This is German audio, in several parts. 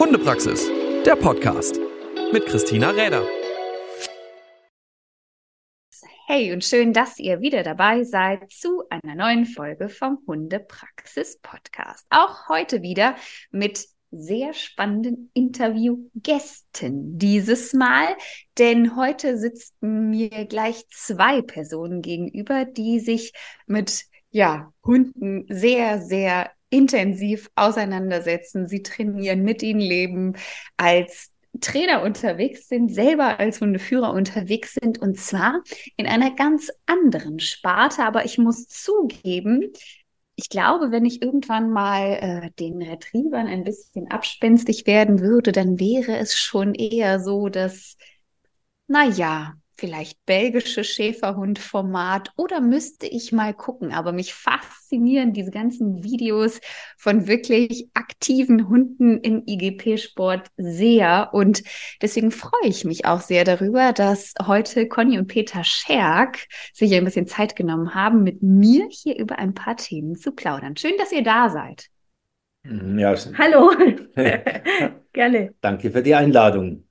Hundepraxis, der Podcast mit Christina Räder. Hey und schön, dass ihr wieder dabei seid zu einer neuen Folge vom Hundepraxis Podcast. Auch heute wieder mit sehr spannenden Interviewgästen dieses Mal, denn heute sitzen mir gleich zwei Personen gegenüber, die sich mit ja, Hunden sehr, sehr intensiv auseinandersetzen. Sie trainieren, mit ihnen leben, als Trainer unterwegs sind, selber als Hundeführer unterwegs sind und zwar in einer ganz anderen Sparte. Aber ich muss zugeben, ich glaube, wenn ich irgendwann mal äh, den Retrievern ein bisschen abspenstig werden würde, dann wäre es schon eher so, dass, naja, vielleicht belgische Schäferhund-Format oder müsste ich mal gucken. Aber mich faszinieren diese ganzen Videos von wirklich aktiven Hunden im IGP-Sport sehr. Und deswegen freue ich mich auch sehr darüber, dass heute Conny und Peter Scherk sich ein bisschen Zeit genommen haben, mit mir hier über ein paar Themen zu plaudern. Schön, dass ihr da seid. Ja, Hallo. Gerne. Danke für die Einladung.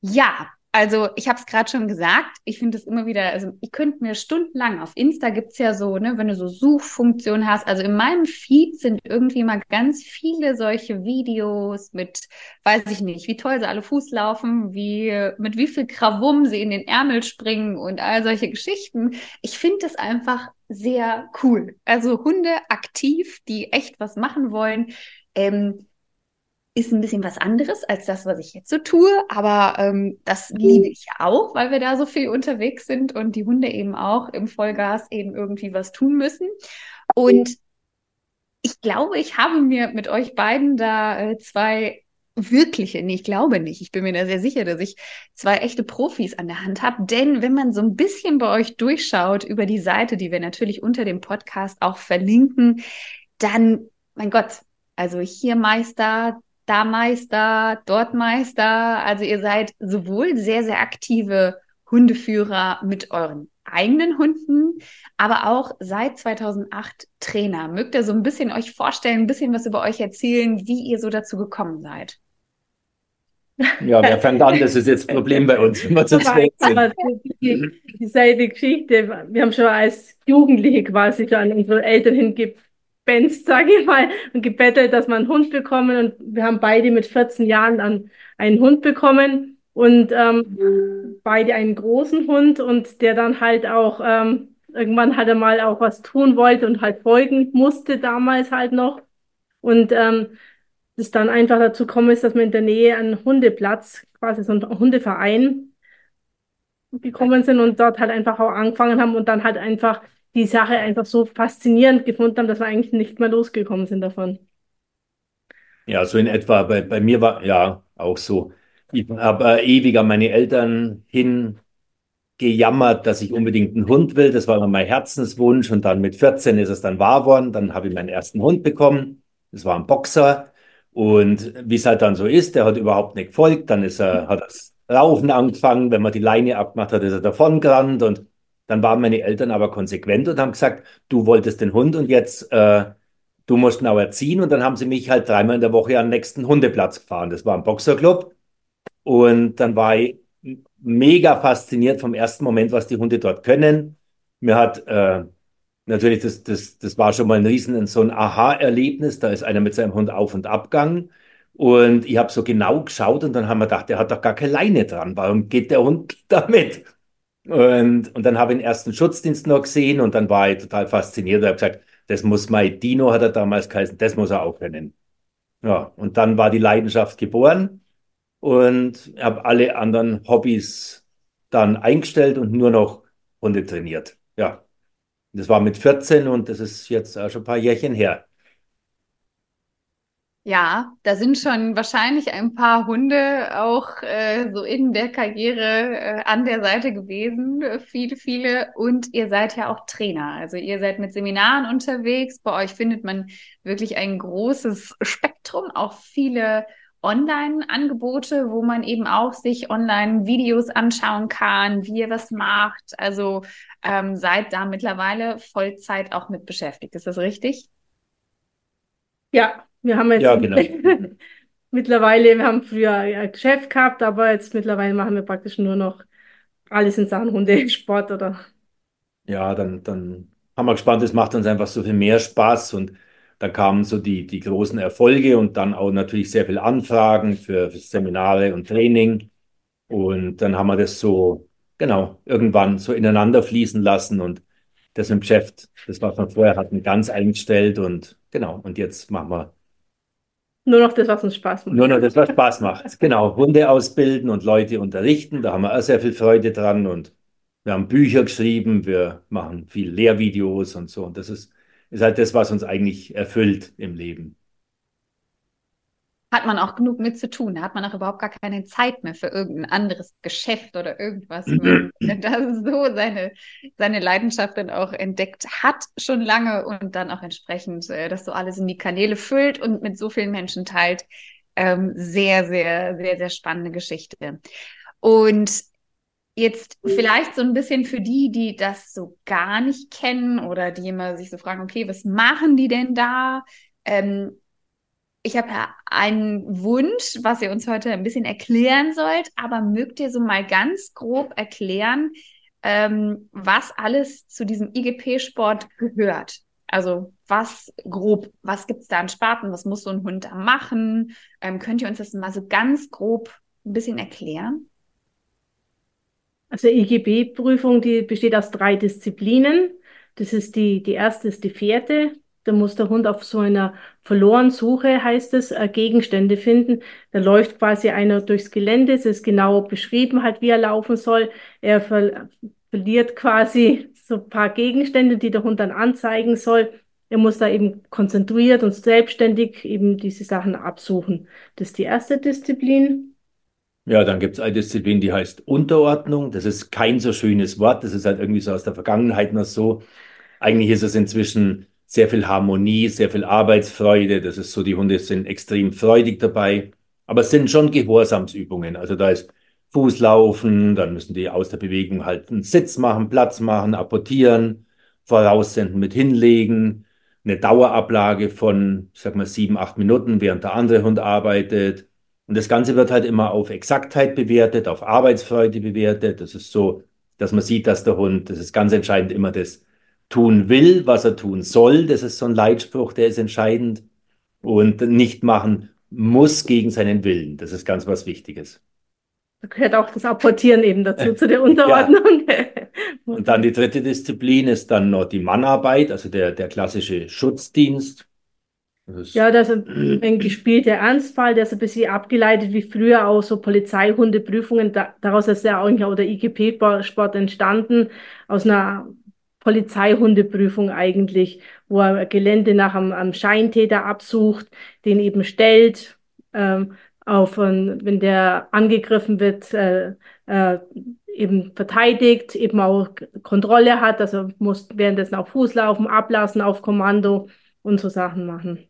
Ja, also ich habe es gerade schon gesagt, ich finde es immer wieder, also ich könnte mir stundenlang auf Insta gibt's ja so, ne, wenn du so Suchfunktionen hast, also in meinem Feed sind irgendwie mal ganz viele solche Videos mit, weiß ich nicht, wie toll sie alle Fuß laufen, wie, mit wie viel Krawum sie in den Ärmel springen und all solche Geschichten. Ich finde es einfach sehr cool. Also Hunde aktiv, die echt was machen wollen. Ähm, ist ein bisschen was anderes als das, was ich jetzt so tue, aber ähm, das liebe ich ja auch, weil wir da so viel unterwegs sind und die Hunde eben auch im Vollgas eben irgendwie was tun müssen. Und ich glaube, ich habe mir mit euch beiden da äh, zwei wirkliche, nee, ich glaube nicht, ich bin mir da sehr sicher, dass ich zwei echte Profis an der Hand habe, denn wenn man so ein bisschen bei euch durchschaut über die Seite, die wir natürlich unter dem Podcast auch verlinken, dann, mein Gott, also hier Meister, da Meister, dort Meister. Also ihr seid sowohl sehr, sehr aktive Hundeführer mit euren eigenen Hunden, aber auch seit 2008 Trainer. Mögt ihr so ein bisschen euch vorstellen, ein bisschen was über euch erzählen, wie ihr so dazu gekommen seid? Ja, wer fängt an? Das ist jetzt ein Problem bei uns, wenn wir zu zweit sind. Die, dieselbe Geschichte. Wir haben schon als Jugendliche quasi schon an unsere Eltern hingegeben gespenst, sage ich mal, und gebettelt, dass wir einen Hund bekommen. Und wir haben beide mit 14 Jahren dann einen Hund bekommen und ähm, beide einen großen Hund und der dann halt auch ähm, irgendwann halt einmal auch was tun wollte und halt folgen musste damals halt noch. Und ähm, das dann einfach dazu gekommen ist, dass wir in der Nähe einen Hundeplatz, quasi so ein Hundeverein gekommen sind und dort halt einfach auch angefangen haben und dann halt einfach die Sache einfach so faszinierend gefunden haben, dass wir eigentlich nicht mehr losgekommen sind davon. Ja, so in etwa. Bei, bei mir war ja auch so. Ich habe äh, ewig an meine Eltern hingejammert, dass ich unbedingt einen Hund will. Das war immer mein Herzenswunsch. Und dann mit 14 ist es dann wahr worden. Dann habe ich meinen ersten Hund bekommen. Das war ein Boxer. Und wie es halt dann so ist, der hat überhaupt nicht gefolgt. Dann ist er, hat das Raufen angefangen. Wenn man die Leine abgemacht hat, ist er davon gerannt. Und dann waren meine Eltern aber konsequent und haben gesagt, du wolltest den Hund und jetzt äh, du musst ihn auch erziehen. Und dann haben sie mich halt dreimal in der Woche an den nächsten Hundeplatz gefahren. Das war ein Boxerclub. Und dann war ich mega fasziniert vom ersten Moment, was die Hunde dort können. Mir hat äh, natürlich, das, das, das war schon mal ein riesen, so ein Aha-Erlebnis. Da ist einer mit seinem Hund auf und abgegangen. Und ich habe so genau geschaut und dann haben wir gedacht, der hat doch gar keine Leine dran. Warum geht der Hund damit? Und, und dann habe ich den ersten Schutzdienst noch gesehen und dann war ich total fasziniert. Ich habe gesagt, das muss mein Dino, hat er damals geheißen, das muss er auch können. Ja, und dann war die Leidenschaft geboren und habe alle anderen Hobbys dann eingestellt und nur noch Hunde trainiert. Ja, das war mit 14 und das ist jetzt auch schon ein paar Jährchen her. Ja, da sind schon wahrscheinlich ein paar Hunde auch äh, so in der Karriere äh, an der Seite gewesen, äh, viele, viele. Und ihr seid ja auch Trainer. Also ihr seid mit Seminaren unterwegs. Bei euch findet man wirklich ein großes Spektrum, auch viele Online-Angebote, wo man eben auch sich Online-Videos anschauen kann, wie ihr was macht. Also ähm, seid da mittlerweile Vollzeit auch mit beschäftigt. Ist das richtig? Ja, wir haben jetzt Ja, genau. mittlerweile, wir haben früher ein Geschäft gehabt, aber jetzt mittlerweile machen wir praktisch nur noch alles in Sachen Hundesport oder. Ja, dann, dann haben wir gespannt, es macht uns einfach so viel mehr Spaß und da kamen so die, die großen Erfolge und dann auch natürlich sehr viele Anfragen für, für Seminare und Training. Und dann haben wir das so, genau, irgendwann so ineinander fließen lassen und das im Geschäft, das, was wir vorher hatten, ganz eingestellt und genau, und jetzt machen wir nur noch das, was uns Spaß macht. Nur noch das, was Spaß macht. Genau, Hunde ausbilden und Leute unterrichten, da haben wir auch sehr viel Freude dran und wir haben Bücher geschrieben, wir machen viel Lehrvideos und so und das ist ist halt das, was uns eigentlich erfüllt im Leben. Hat man auch genug mit zu tun. Da hat man auch überhaupt gar keine Zeit mehr für irgendein anderes Geschäft oder irgendwas. das ist so seine, seine Leidenschaft dann auch entdeckt hat, schon lange und dann auch entsprechend äh, das so alles in die Kanäle füllt und mit so vielen Menschen teilt. Ähm, sehr, sehr, sehr, sehr spannende Geschichte. Und Jetzt vielleicht so ein bisschen für die, die das so gar nicht kennen oder die immer sich so fragen, okay, was machen die denn da? Ähm, ich habe ja einen Wunsch, was ihr uns heute ein bisschen erklären sollt, aber mögt ihr so mal ganz grob erklären, ähm, was alles zu diesem IGP-Sport gehört? Also was grob, was gibt es da an Sparten, was muss so ein Hund da machen? Ähm, könnt ihr uns das mal so ganz grob ein bisschen erklären? Also IGB-Prüfung, die besteht aus drei Disziplinen. Das ist die, die erste ist die Fährte. Da muss der Hund auf so einer Verlorensuche, heißt es, äh, Gegenstände finden. Da läuft quasi einer durchs Gelände. Es ist genau beschrieben halt, wie er laufen soll. Er ver verliert quasi so ein paar Gegenstände, die der Hund dann anzeigen soll. Er muss da eben konzentriert und selbstständig eben diese Sachen absuchen. Das ist die erste Disziplin. Ja, dann gibt es eine Disziplin, die heißt Unterordnung. Das ist kein so schönes Wort. Das ist halt irgendwie so aus der Vergangenheit noch so. Eigentlich ist es inzwischen sehr viel Harmonie, sehr viel Arbeitsfreude. Das ist so, die Hunde sind extrem freudig dabei. Aber es sind schon Gehorsamsübungen. Also da ist Fußlaufen, dann müssen die aus der Bewegung halt einen Sitz machen, Platz machen, apportieren, voraussenden mit hinlegen, eine Dauerablage von, sag mal, sieben, acht Minuten, während der andere Hund arbeitet und das Ganze wird halt immer auf Exaktheit bewertet, auf Arbeitsfreude bewertet. Das ist so, dass man sieht, dass der Hund, das ist ganz entscheidend, immer das tun will, was er tun soll. Das ist so ein Leitspruch, der ist entscheidend. Und nicht machen muss gegen seinen Willen. Das ist ganz was Wichtiges. Da gehört auch das Apportieren eben dazu, zu der Unterordnung. Ja. Und dann die dritte Disziplin ist dann noch die Mannarbeit, also der, der klassische Schutzdienst. Das ja, das ist ein gespielter Ernstfall, der ist ein bisschen abgeleitet wie früher auch so Polizeihundeprüfungen. Da, daraus ist ja eigentlich auch der IGP-Sport entstanden, aus einer Polizeihundeprüfung eigentlich, wo er Gelände nach einem, einem Scheintäter absucht, den eben stellt, ähm, auf, wenn der angegriffen wird, äh, äh, eben verteidigt, eben auch Kontrolle hat, also muss währenddessen auf Fuß laufen, ablassen auf Kommando und so Sachen machen.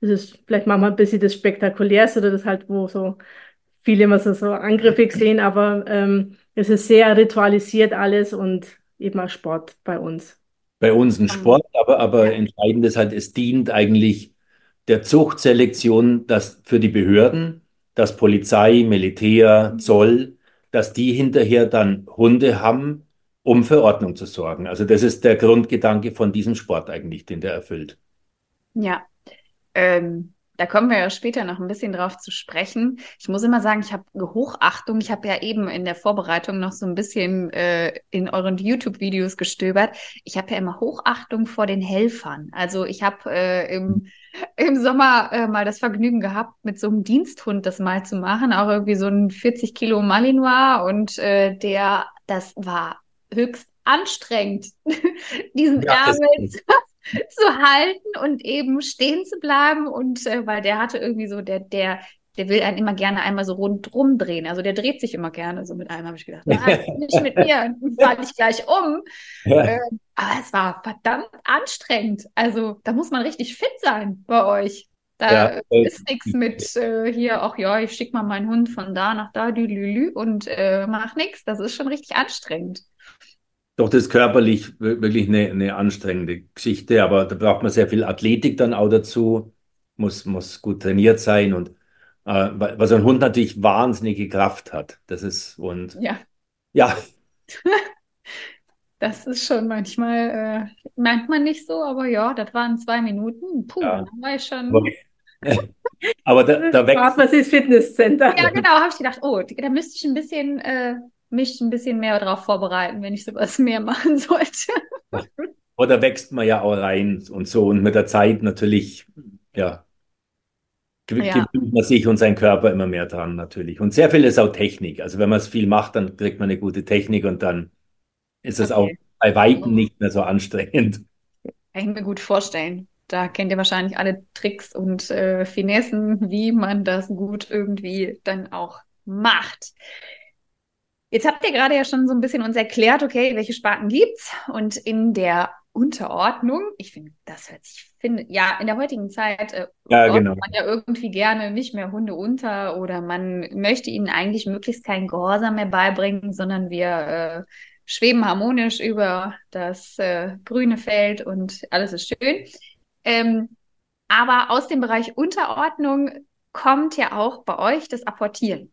Das ist vielleicht manchmal ein bisschen das Spektakulärste oder das halt, wo so viele immer so, so angriffig sehen, aber ähm, es ist sehr ritualisiert alles und eben auch Sport bei uns. Bei uns ein Sport, aber, aber entscheidend ist halt, es dient eigentlich der Zuchtselektion dass für die Behörden, dass Polizei, Militär, Zoll, dass die hinterher dann Hunde haben, um für Ordnung zu sorgen. Also das ist der Grundgedanke von diesem Sport eigentlich, den der erfüllt. Ja, ähm, da kommen wir ja später noch ein bisschen drauf zu sprechen. Ich muss immer sagen, ich habe Hochachtung. Ich habe ja eben in der Vorbereitung noch so ein bisschen äh, in euren YouTube-Videos gestöbert. Ich habe ja immer Hochachtung vor den Helfern. Also ich habe äh, im, im Sommer äh, mal das Vergnügen gehabt, mit so einem Diensthund das mal zu machen. Auch irgendwie so ein 40 Kilo Malinois und äh, der, das war höchst anstrengend, diesen ja, Ärmel zu halten und eben stehen zu bleiben. Und äh, weil der hatte irgendwie so, der, der, der will einen immer gerne einmal so rundrum drehen. Also der dreht sich immer gerne so mit einem, habe ich gedacht, nein, nicht mit mir, falle ich gleich um. Ja. Äh, aber es war verdammt anstrengend. Also da muss man richtig fit sein bei euch. Da ja, ist nichts mit äh, hier, auch ja, ich schicke mal meinen Hund von da nach da, lü, und äh, mach nichts. Das ist schon richtig anstrengend. Doch das ist körperlich wirklich eine, eine anstrengende Geschichte, aber da braucht man sehr viel Athletik dann auch dazu, muss, muss gut trainiert sein und Äh, weil, so ein Hund natürlich wahnsinnige Kraft hat. Das ist, und Ja, ja, das ist schon manchmal, äh, manchmal nicht so, aber ja, das waren zwei Minuten. Puh, Ja. dann war ich schon. aber, aber da, da wächst, man das Fitnesscenter. Ja, genau, habe ich gedacht, oh, da müsste ich ein bisschen, äh, mich ein bisschen mehr darauf vorbereiten, wenn ich sowas mehr machen sollte. oder wächst man ja auch rein und so. Und mit der Zeit natürlich, ja, Ja. gewöhnt man sich und sein Körper immer mehr dran natürlich. Und sehr viel ist auch Technik. Also wenn man es viel macht, dann kriegt man eine gute Technik und dann ist es auch Okay. bei Weitem nicht mehr so anstrengend. Kann ich mir gut vorstellen. Da kennt ihr wahrscheinlich alle Tricks und äh, Finessen, wie man das gut irgendwie dann auch macht. Jetzt habt ihr gerade ja schon so ein bisschen uns erklärt, okay, welche Sparten gibt's und in der Unterordnung, ich finde, das hört sich, finde, ja, in der heutigen Zeit äh, Ja, genau. man ja irgendwie gerne nicht mehr Hunde unter oder man möchte ihnen eigentlich möglichst keinen Gehorsam mehr beibringen, sondern wir äh, schweben harmonisch über das äh, grüne Feld und alles ist schön. Ähm, aber aus dem Bereich Unterordnung kommt ja auch bei euch das Apportieren.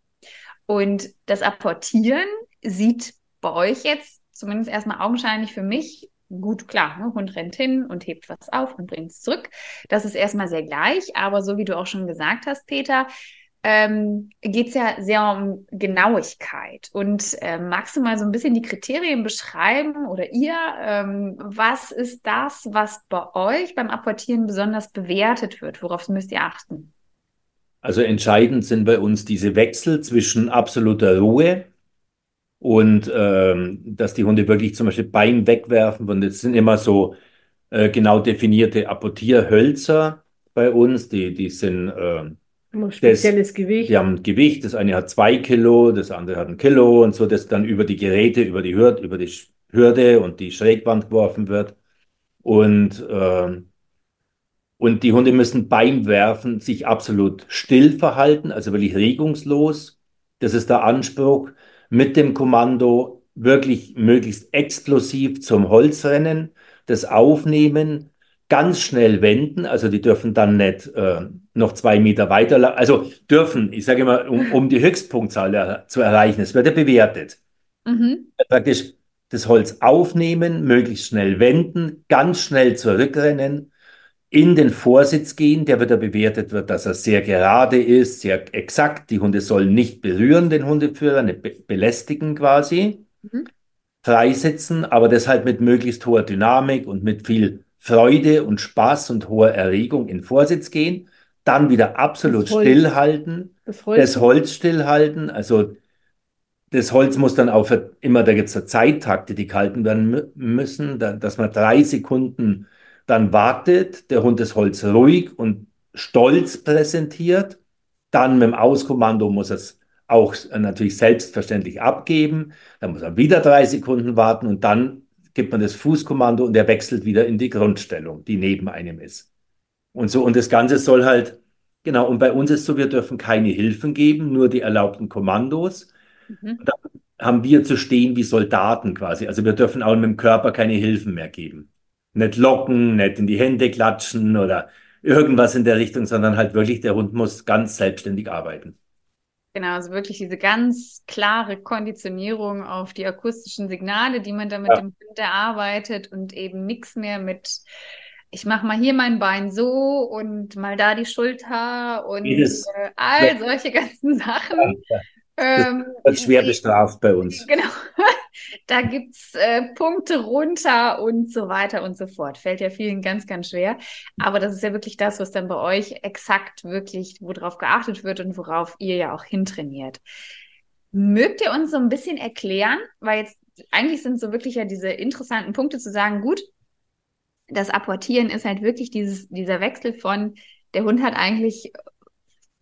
Und das Apportieren sieht bei euch jetzt, zumindest erstmal augenscheinlich für mich, gut klar. Ne? Hund rennt hin und hebt was auf und bringt es zurück. Das ist erstmal sehr gleich, aber so wie du auch schon gesagt hast, Peter, ähm, geht es ja sehr um Genauigkeit. Und ähm, magst du mal so ein bisschen die Kriterien beschreiben oder ihr? Ähm, was ist das, was bei euch beim Apportieren besonders bewertet wird? Worauf müsst ihr achten? Also entscheidend sind bei uns diese Wechsel zwischen absoluter Ruhe und ähm, dass die Hunde wirklich zum Beispiel Bein wegwerfen. Und es sind immer so äh, genau definierte Apportierhölzer bei uns. Die, die sind, äh, spezielles Gewicht. die haben ein Gewicht. Das eine hat zwei Kilo, das andere hat ein Kilo und so, das dann über die Geräte, über die Hürde, über die Hürde und die Schrägwand geworfen wird. Und ähm, und die Hunde müssen beim Werfen sich absolut still verhalten, also wirklich regungslos. Das ist der Anspruch. Mit dem Kommando wirklich möglichst explosiv zum Holz rennen, das aufnehmen, ganz schnell wenden. Also die dürfen dann nicht äh, noch zwei Meter weiter, also dürfen, ich sage immer, um, um die Höchstpunktzahl er zu erreichen. Es wird ja bewertet Mhm. praktisch das Holz aufnehmen, möglichst schnell wenden, ganz schnell zurückrennen, in den Vorsitz gehen, der wieder bewertet wird, dass er sehr gerade ist, sehr exakt. Die Hunde sollen nicht berühren, den Hundeführer, nicht be belästigen quasi. Mhm. Freisitzen, aber das halt mit möglichst hoher Dynamik und mit viel Freude und Spaß und hoher Erregung in Vorsitz gehen. Dann wieder absolut stillhalten Das Holz. das Holz stillhalten. Also das Holz muss dann auch immer, da gibt es Zeittakte, die gehalten werden mü- müssen, da, dass man drei Sekunden dann wartet, der Hund das Holz ruhig und stolz präsentiert. Dann mit dem Auskommando muss es auch äh, natürlich selbstverständlich abgeben. Dann muss er wieder drei Sekunden warten und dann gibt man das Fußkommando und er wechselt wieder in die Grundstellung, die neben einem ist. Und so, und das Ganze soll halt, genau, und bei uns ist so, wir dürfen keine Hilfen geben, nur die erlaubten Kommandos. Mhm. Haben wir zu stehen wie Soldaten quasi. Also wir dürfen auch mit dem Körper keine Hilfen mehr geben. Nicht locken, nicht in die Hände klatschen oder irgendwas in der Richtung, sondern halt wirklich, der Hund muss ganz selbstständig arbeiten. Genau, also wirklich diese ganz klare Konditionierung auf die akustischen Signale, die man da mit Ja. dem Hund erarbeitet und eben nichts mehr mit, ich mache mal hier mein Bein so und mal da die Schulter und äh, all solche ganzen Sachen. Ähm, Wird schwer bestraft bei uns. Genau. Da gibt's äh, Punkte runter und so weiter und so fort. Fällt ja vielen ganz, ganz schwer. Aber das ist ja wirklich das, was dann bei euch exakt wirklich, worauf geachtet wird und worauf ihr ja auch hintrainiert. Mögt ihr uns so ein bisschen erklären, weil jetzt eigentlich sind so wirklich ja diese interessanten Punkte zu sagen, gut, das Apportieren ist halt wirklich dieses, dieser Wechsel von, der Hund hat eigentlich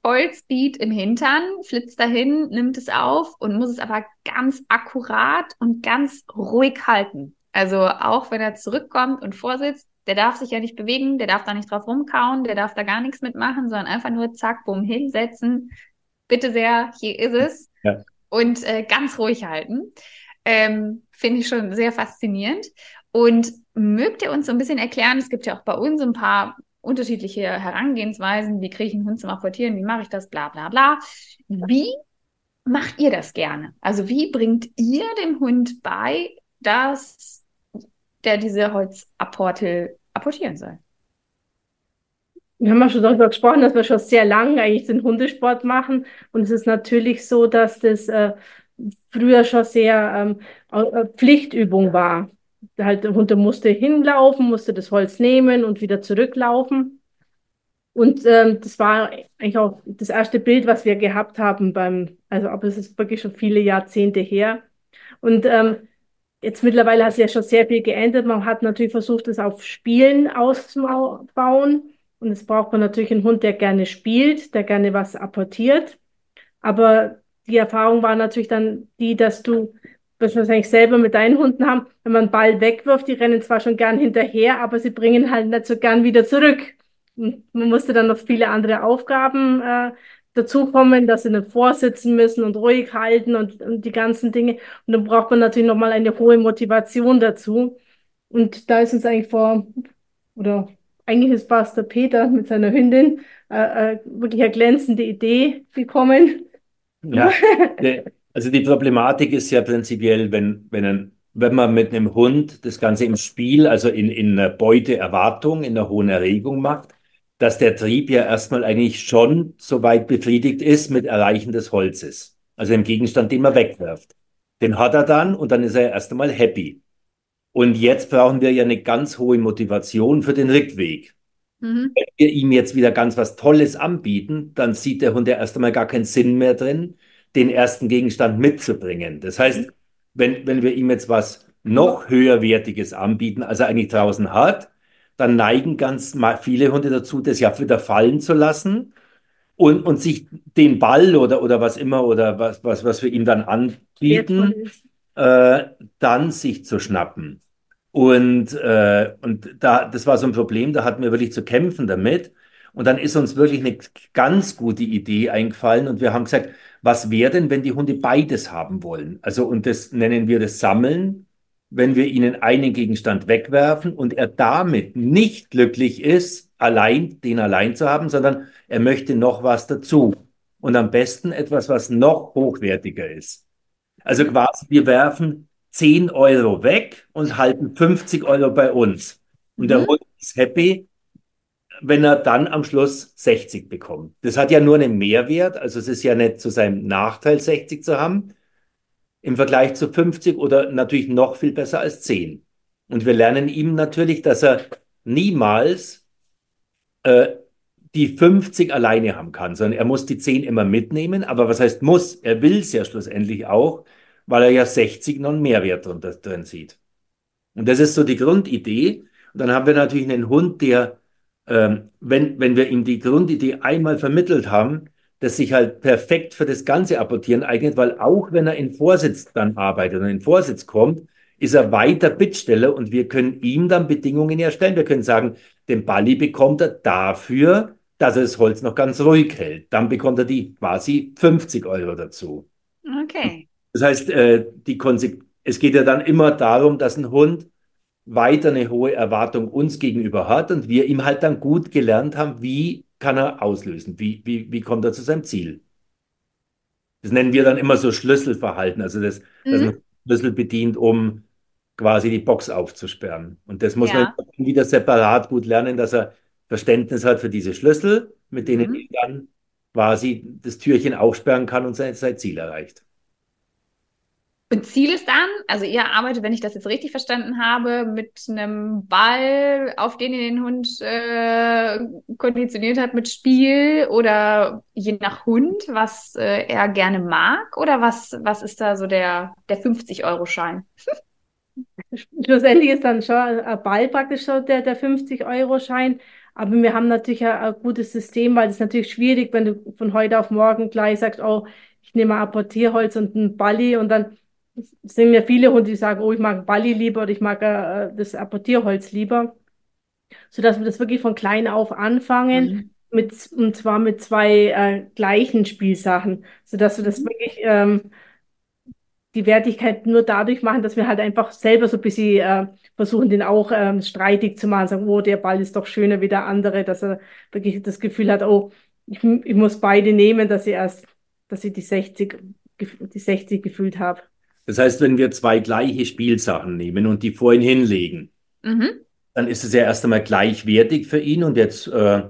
Vollspeed im Hintern, flitzt dahin, nimmt es auf und muss es aber ganz akkurat und ganz ruhig halten. Also auch wenn er zurückkommt und vorsitzt, der darf sich ja nicht bewegen, der darf da nicht drauf rumkauen, der darf da gar nichts mitmachen, sondern einfach nur zack, bumm, hinsetzen. Bitte sehr, hier ist es. Ja. Und äh, ganz ruhig halten. Ähm, Finde ich schon sehr faszinierend. Und mögt ihr uns so ein bisschen erklären, es gibt ja auch bei uns ein paar unterschiedliche Herangehensweisen. Wie kriege ich einen Hund zum Apportieren? Wie mache ich das? Bla, bla, bla. Wie macht ihr das gerne? Also wie bringt ihr dem Hund bei, dass der diese Holzapporte apportieren soll? Wir haben ja schon darüber gesprochen, dass wir schon sehr lange eigentlich den Hundesport machen. Und es ist natürlich so, dass das äh, früher schon sehr ähm, Pflichtübung war. Halt, der Hund musste hinlaufen, musste das Holz nehmen und wieder zurücklaufen. Und ähm, das war eigentlich auch das erste Bild, was wir gehabt haben beim, also aber es ist wirklich schon viele Jahrzehnte her. Und ähm, jetzt mittlerweile hat sich ja schon sehr viel geändert. Man hat natürlich versucht, das auf Spielen auszubauen. Und es braucht man natürlich einen Hund, der gerne spielt, der gerne was apportiert. Aber die Erfahrung war natürlich dann die, dass du, was wir wahrscheinlich selber mit deinen Hunden haben, wenn man einen Ball wegwirft, die rennen zwar schon gern hinterher, aber sie bringen halt nicht so gern wieder zurück. Und man musste dann noch viele andere Aufgaben äh, dazukommen, dass sie nicht vorsitzen müssen und ruhig halten und, und die ganzen Dinge. Und dann braucht man natürlich nochmal eine hohe Motivation dazu. Und da ist uns eigentlich vor, oder eigentlich ist der Peter mit seiner Hündin, äh, äh, wirklich eine glänzende Idee gekommen. Ja, also die Problematik ist ja prinzipiell, wenn, wenn, ein, wenn man mit einem Hund das Ganze im Spiel, also in, in einer Beuteerwartung, in einer hohen Erregung macht, dass der Trieb ja erstmal eigentlich schon so weit befriedigt ist mit Erreichen des Holzes. Also im Gegenstand, den man wegwirft. Den hat er dann und dann ist er erst einmal happy. Und jetzt brauchen wir ja eine ganz hohe Motivation für den Rückweg. Mhm. Wenn wir ihm jetzt wieder ganz was Tolles anbieten, dann sieht der Hund ja erst einmal gar keinen Sinn mehr drin, den ersten Gegenstand mitzubringen. Das heißt, mhm. wenn, wenn wir ihm jetzt was noch höherwertiges anbieten, als er eigentlich draußen hat, dann neigen ganz viele Hunde dazu, das ja wieder fallen zu lassen und, und sich den Ball oder, oder was immer oder was, was, was wir ihm dann anbieten, äh, dann sich zu schnappen. Und, äh, und da, das war so ein Problem, da hatten wir wirklich zu kämpfen damit. Und dann ist uns wirklich eine ganz gute Idee eingefallen und wir haben gesagt, was wäre denn, wenn die Hunde beides haben wollen? Also, und das nennen wir das Sammeln wenn wir ihnen einen Gegenstand wegwerfen und er damit nicht glücklich ist, allein den allein zu haben, sondern er möchte noch was dazu. Und am besten etwas, was noch hochwertiger ist. Also quasi, wir werfen 10 Euro weg und halten 50 Euro bei uns. Und der mhm. Hund ist happy, wenn er dann am Schluss 60 bekommt. Das hat ja nur einen Mehrwert, also es ist ja nicht zu seinem Nachteil, 60 zu haben, im Vergleich zu 50 oder natürlich noch viel besser als 10. Und wir lernen ihm natürlich, dass er niemals äh, die 50 alleine haben kann, sondern er muss die 10 immer mitnehmen. Aber was heißt muss? Er will es ja schlussendlich auch, weil er ja 60 noch einen Mehrwert drin, drin sieht. Und das ist so die Grundidee. Und dann haben wir natürlich einen Hund, der, ähm, wenn, wenn wir ihm die Grundidee einmal vermittelt haben, das sich halt perfekt für das ganze Apportieren eignet, weil auch wenn er in Vorsitz dann arbeitet und in Vorsitz kommt, ist er weiter Bittsteller und wir können ihm dann Bedingungen erstellen. Wir können sagen, den Balli bekommt er dafür, dass er das Holz noch ganz ruhig hält. Dann bekommt er die quasi 50 Euro dazu. Okay. Das heißt, äh, die es geht ja dann immer darum, dass ein Hund weiter eine hohe Erwartung uns gegenüber hat und wir ihm halt dann gut gelernt haben, wie kann er auslösen? Wie, wie, wie kommt er zu seinem Ziel? Das nennen wir dann immer so Schlüsselverhalten, also das, mhm. dass man Schlüssel bedient, um quasi die Box aufzusperren. Und das muss ja. man wieder separat gut lernen, dass er Verständnis hat für diese Schlüssel, mit denen mhm. er dann quasi das Türchen aufsperren kann und sein, sein Ziel erreicht. Und Ziel ist dann, also ihr arbeitet, wenn ich das jetzt richtig verstanden habe, mit einem Ball, auf den ihr den Hund äh, konditioniert habt mit Spiel oder je nach Hund, was äh, er gerne mag oder was, was ist da so der, der 50-Euro-Schein? Schlussendlich ist dann schon ein Ball praktisch so der, der 50-Euro-Schein. Aber wir haben natürlich ein, ein gutes System, weil es natürlich schwierig, wenn du von heute auf morgen gleich sagst, oh, ich nehme ein Apportierholz und einen Balli und dann es sind ja viele Hunde, die sagen, oh, ich mag Balli lieber oder ich mag äh, das Apportierholz lieber. Sodass wir das wirklich von klein auf anfangen, mhm. mit, und zwar mit zwei äh, gleichen Spielsachen, sodass wir das mhm. wirklich ähm, die Wertigkeit nur dadurch machen, dass wir halt einfach selber so ein bisschen äh, versuchen den auch ähm, streitig zu machen, sagen, oh, der Ball ist doch schöner wie der andere, dass er wirklich das Gefühl hat, oh, ich, ich muss beide nehmen, dass ich erst, dass ich die 60, die 60 gefühlt habe. Das heißt, wenn wir zwei gleiche Spielsachen nehmen und die vor ihn hinlegen, mhm. dann ist es ja erst einmal gleichwertig für ihn und jetzt äh,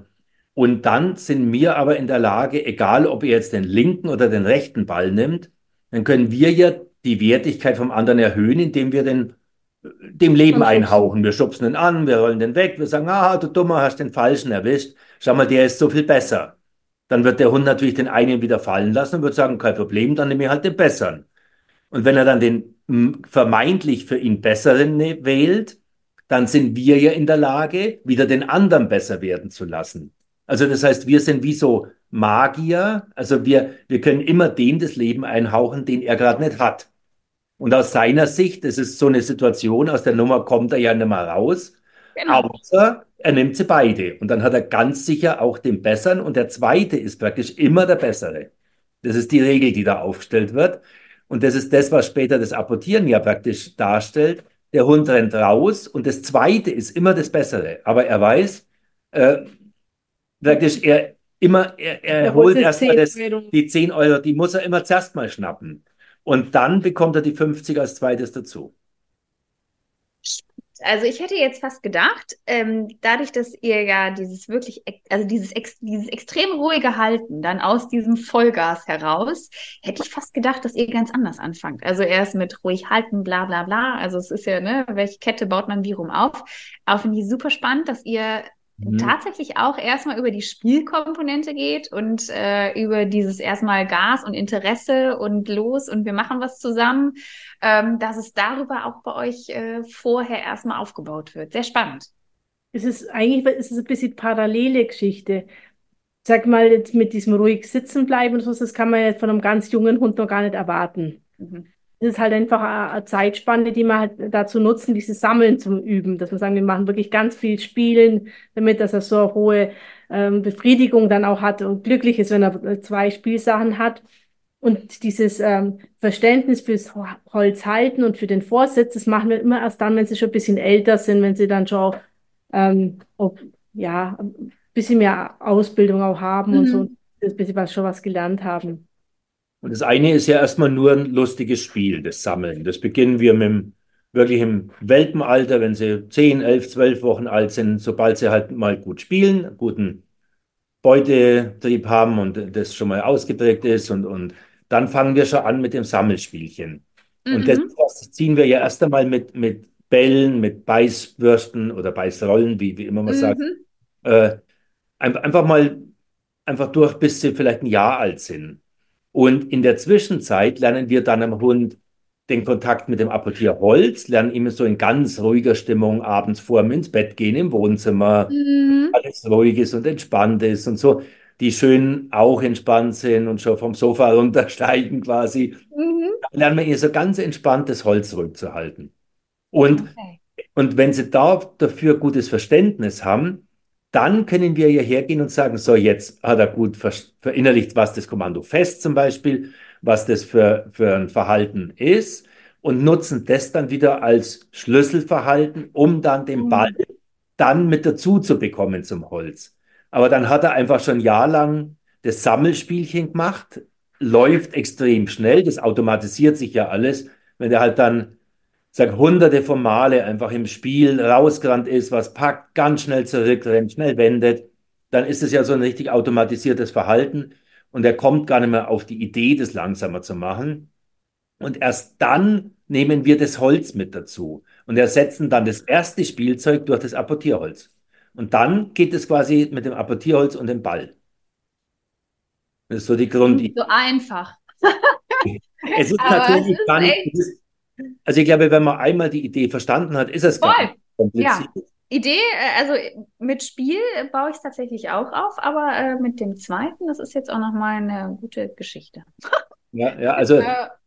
und dann sind wir aber in der Lage, egal ob er jetzt den linken oder den rechten Ball nimmt, dann können wir ja die Wertigkeit vom anderen erhöhen, indem wir den, dem Leben einhauchen. Wir schubsen ihn an, wir rollen den weg, wir sagen, ah, du Dummer, hast den Falschen erwischt. Schau mal, der ist so viel besser. Dann wird der Hund natürlich den einen wieder fallen lassen und wird sagen, kein Problem, dann nehme ich halt den Besseren. Und wenn er dann den vermeintlich für ihn Besseren ne, wählt, dann sind wir ja in der Lage, wieder den anderen besser werden zu lassen. Also das heißt, wir sind wie so Magier. Also wir, wir können immer dem das Leben einhauchen, den er gerade nicht hat. Und aus seiner Sicht, das ist so eine Situation, aus der Nummer kommt er ja nicht mehr raus. Genau. Außer er nimmt sie beide. Und dann hat er ganz sicher auch den Besseren. Und der Zweite ist praktisch immer der Bessere. Das ist die Regel, die da aufgestellt wird. Und das ist das, was später das Apportieren ja praktisch darstellt. Der Hund rennt raus und das Zweite ist immer das Bessere. Aber er weiß, äh, praktisch er immer, er, er holt erstmal die 10 Euro, die muss er immer zuerst mal schnappen. Und dann bekommt er die 50 als zweites dazu. Also ich hätte jetzt fast gedacht, ähm, dadurch, dass ihr ja dieses wirklich, also dieses, ex, dieses extrem ruhige Halten dann aus diesem Vollgas heraus, hätte ich fast gedacht, dass ihr ganz anders anfangt. Also erst mit ruhig halten, bla bla bla. Also es ist ja, ne, welche Kette baut man wie rum auf. Aber finde ich super spannend, dass ihr mhm. tatsächlich auch erstmal über die Spielkomponente geht und äh, über dieses erstmal Gas und Interesse und los und wir machen was zusammen, ähm, dass es darüber auch bei euch äh, vorher erstmal aufgebaut wird. Sehr spannend. Es ist eigentlich es ist ein bisschen parallele Geschichte. Sag mal, jetzt mit diesem ruhig sitzen bleiben und so, das kann man jetzt von einem ganz jungen Hund noch gar nicht erwarten. Mhm. Es ist halt einfach eine Zeitspanne, die man halt dazu nutzen, dieses Sammeln zum Üben. Dass wir sagen, wir machen wirklich ganz viel Spielen, damit dass er so eine hohe ähm, Befriedigung dann auch hat und glücklich ist, wenn er zwei Spielsachen hat. Und dieses ähm, Verständnis fürs Holz halten und für den Vorsitz, das machen wir immer erst dann, wenn sie schon ein bisschen älter sind, wenn sie dann schon ähm, ob, ja, ein bisschen mehr Ausbildung auch haben mhm. und so, ein bisschen was, schon was gelernt haben. Und das eine ist ja erstmal nur ein lustiges Spiel, das Sammeln. Das beginnen wir mit dem, wirklich im Welpenalter, wenn sie 10, 11, 12 Wochen alt sind, sobald sie halt mal gut spielen, guten Beutetrieb haben und das schon mal ausgeprägt ist und, und dann fangen wir schon an mit dem Sammelspielchen. Mhm. Und das, ziehen wir ja erst einmal mit, mit Bällen, mit Beißwürsten oder Beißrollen, wie, wie immer man mhm. sagt, äh, einfach mal einfach durch, bis sie vielleicht ein Jahr alt sind. Und in der Zwischenzeit lernen wir dann am Hund den Kontakt mit dem Apportier Holz, lernen ihm so in ganz ruhiger Stimmung abends vor dem ins Bett gehen im Wohnzimmer, mhm. alles ruhig ist und entspannt ist und so, die schön auch entspannt sind und schon vom Sofa runtersteigen quasi. Mhm. Lernen wir ihr so ganz entspanntes Holz zurückzuhalten. Und, okay. und wenn sie da dafür gutes Verständnis haben, dann können wir ja hergehen und sagen, so jetzt hat er gut verinnerlicht, was das Kommando fest zum Beispiel, was das für, für ein Verhalten ist und nutzen das dann wieder als Schlüsselverhalten, um dann den mhm. Ball dann mit dazu zu bekommen zum Holz. Aber dann hat er einfach schon jahrelang das Sammelspielchen gemacht, läuft extrem schnell, das automatisiert sich ja alles. Wenn er halt dann sag hunderte von Male einfach im Spiel rausgerannt ist, was packt, ganz schnell zurückrennt, schnell wendet, dann ist es ja so ein richtig automatisiertes Verhalten und er kommt gar nicht mehr auf die Idee, das langsamer zu machen. Und erst dann nehmen wir das Holz mit dazu und ersetzen dann das erste Spielzeug durch das Apportierholz. Und dann geht es quasi mit dem Apportierholz und dem Ball. Das ist so die Grundidee. So einfach. es ist natürlich gar nicht, also ich glaube, wenn man einmal die Idee verstanden hat, ist es Voll. gar nicht kompliziert. Ja. Idee, äh, also mit Spiel baue ich es tatsächlich auch auf, aber äh, mit dem zweiten, das ist jetzt auch nochmal eine gute Geschichte. Ja, ja, also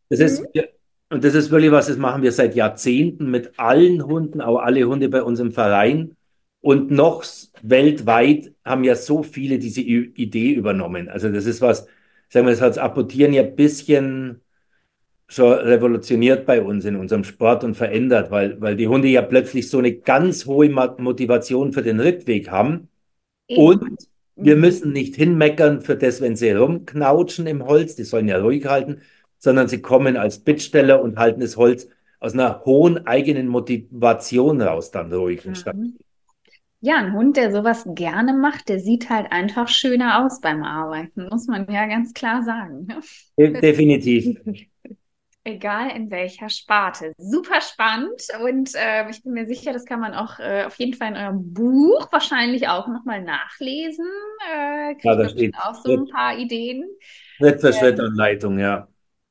das ist, mhm. und das ist wirklich was, das machen wir seit Jahrzehnten mit allen Hunden, auch alle Hunde bei uns im Verein. Und noch weltweit haben ja so viele diese Idee übernommen. Also das ist was, sagen wir, das hat das Apportieren ja ein bisschen schon revolutioniert bei uns in unserem Sport und verändert, weil, weil die Hunde ja plötzlich so eine ganz hohe Motivation für den Rittweg haben. Eben. Und wir mhm. müssen nicht hinmeckern für das, wenn sie rumknautschen im Holz, die sollen ja ruhig halten, sondern sie kommen als Bittsteller und halten das Holz aus einer hohen eigenen Motivation raus, dann ruhig und stabil. Ja, ein Hund, der sowas gerne macht, der sieht halt einfach schöner aus beim Arbeiten, muss man ja ganz klar sagen. Ne? Definitiv. Egal in welcher Sparte. Super spannend und äh, ich bin mir sicher, das kann man auch äh, auf jeden Fall in eurem Buch wahrscheinlich auch nochmal nachlesen. Äh, kriegt ja, da steht auch so ein paar Ideen. Schritt für Schritt Anleitung, ja.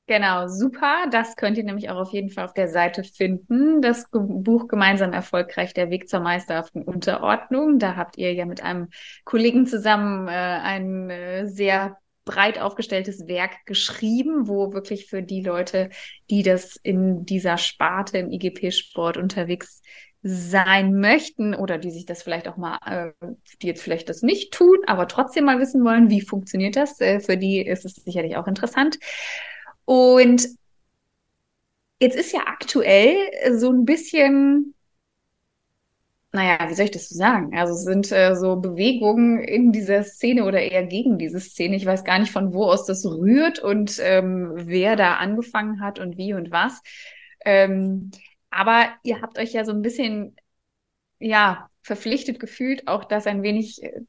Genau, super. Das könnt ihr nämlich auch auf jeden Fall auf der Seite finden. Das Buch Gemeinsam erfolgreich, der Weg zur meisterhaften Unterordnung. Da habt ihr ja mit einem Kollegen zusammen äh, ein äh, sehr breit aufgestelltes Werk geschrieben, wo wirklich für die Leute, die das in dieser Sparte im IGP-Sport unterwegs sein möchten oder die sich das vielleicht auch mal, äh, die jetzt vielleicht das nicht tun, aber trotzdem mal wissen wollen, wie funktioniert das, äh, für die ist es sicherlich auch interessant. Und jetzt ist ja aktuell so ein bisschen, naja, wie soll ich das so sagen? Also es sind äh, so Bewegungen in dieser Szene oder eher gegen diese Szene. Ich weiß gar nicht, von wo aus das rührt und ähm, wer da angefangen hat und wie und was. Ähm, aber ihr habt euch ja so ein bisschen, ja, verpflichtet gefühlt, auch das ein wenig äh,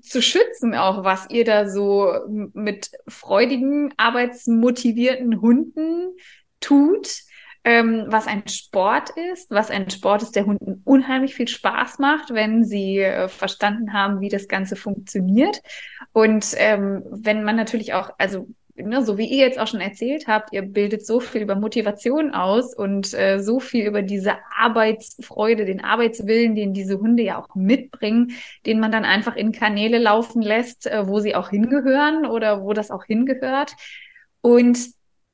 zu schützen, auch was ihr da so mit freudigen, arbeitsmotivierten Hunden tut, ähm, was ein Sport ist, was ein Sport ist, der Hunden unheimlich viel Spaß macht, wenn sie äh, verstanden haben, wie das Ganze funktioniert. Und ähm, wenn man natürlich auch, also ne, so wie ihr jetzt auch schon erzählt habt, ihr bildet so viel über Motivation aus und äh, so viel über diese Arbeitsfreude, den Arbeitswillen, den diese Hunde ja auch mitbringen, den man dann einfach in Kanäle laufen lässt, äh, wo sie auch hingehören oder wo das auch hingehört. Und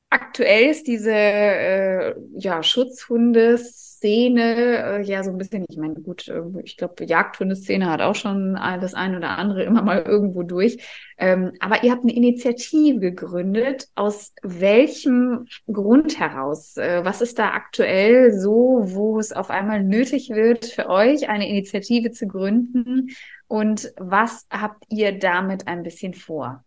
aktuell ist diese äh, ja, Schutzhundes Szene, äh, ja, so ein bisschen, ich meine, gut, äh, ich glaube, Jagdhundeszene hat auch schon das eine oder andere immer mal irgendwo durch. Ähm, aber ihr habt eine Initiative gegründet. Aus welchem Grund heraus? Äh, was ist da aktuell so, wo es auf einmal nötig wird für euch, eine Initiative zu gründen? Und was habt ihr damit ein bisschen vor?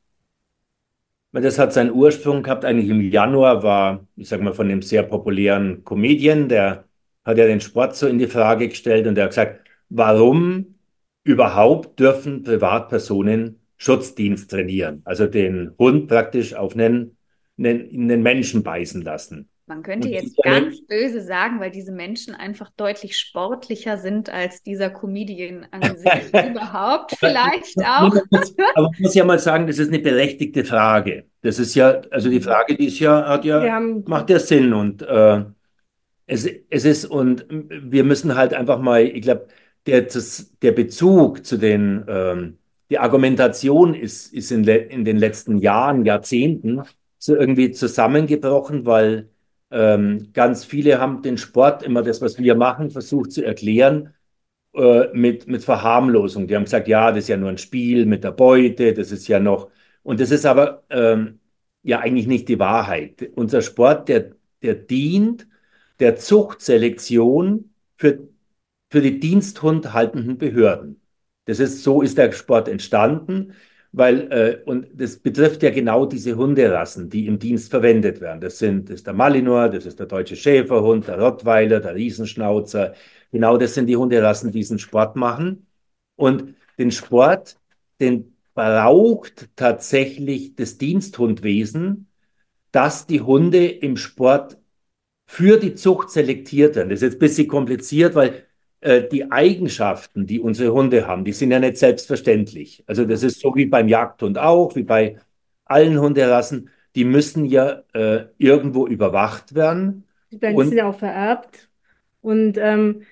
Das hat seinen Ursprung gehabt, eigentlich im Januar war, ich sag mal, von einem sehr populären Comedian, der hat er den Sport so in die Frage gestellt und er hat gesagt, warum überhaupt dürfen Privatpersonen Schutzdienst trainieren? Also den Hund praktisch auf einen, einen, einen Menschen beißen lassen. Man könnte jetzt ganz böse sagen, weil diese Menschen einfach deutlich sportlicher sind als dieser Comedian an sich überhaupt. Vielleicht auch. Aber man muss ja mal sagen, das ist eine berechtigte Frage. Das ist ja, also die Frage, die ist ja, hat ja, macht ja Sinn und äh, es, es ist, und wir müssen halt einfach mal, ich glaube, der, der Bezug zu den, ähm, die Argumentation ist, ist in, in den letzten Jahren, Jahrzehnten so irgendwie zusammengebrochen, weil ähm, ganz viele haben den Sport, immer das, was wir machen, versucht zu erklären äh, mit, mit Verharmlosung. Die haben gesagt, ja, das ist ja nur ein Spiel mit der Beute, das ist ja noch, und das ist aber ähm, ja eigentlich nicht die Wahrheit. Unser Sport, der, der dient der Zuchtselektion für, für die diensthundhaltenden Behörden. Das ist, so ist der Sport entstanden, weil, äh, und das betrifft ja genau diese Hunderassen, die im Dienst verwendet werden. Das sind, das ist der Malinois, das ist der deutsche Schäferhund, der Rottweiler, der Riesenschnauzer. Genau das sind die Hunderassen, die diesen Sport machen. Und den Sport, den braucht tatsächlich das Diensthundwesen, dass die Hunde im Sport für die Zucht selektiert werden. Das ist jetzt ein bisschen kompliziert, weil die Eigenschaften, die unsere Hunde haben, die sind ja nicht selbstverständlich. Also das ist so wie beim Jagdhund auch, wie bei allen Hunderassen. Die müssen ja äh, irgendwo überwacht werden. Die sind ja auch vererbt. Und ähm,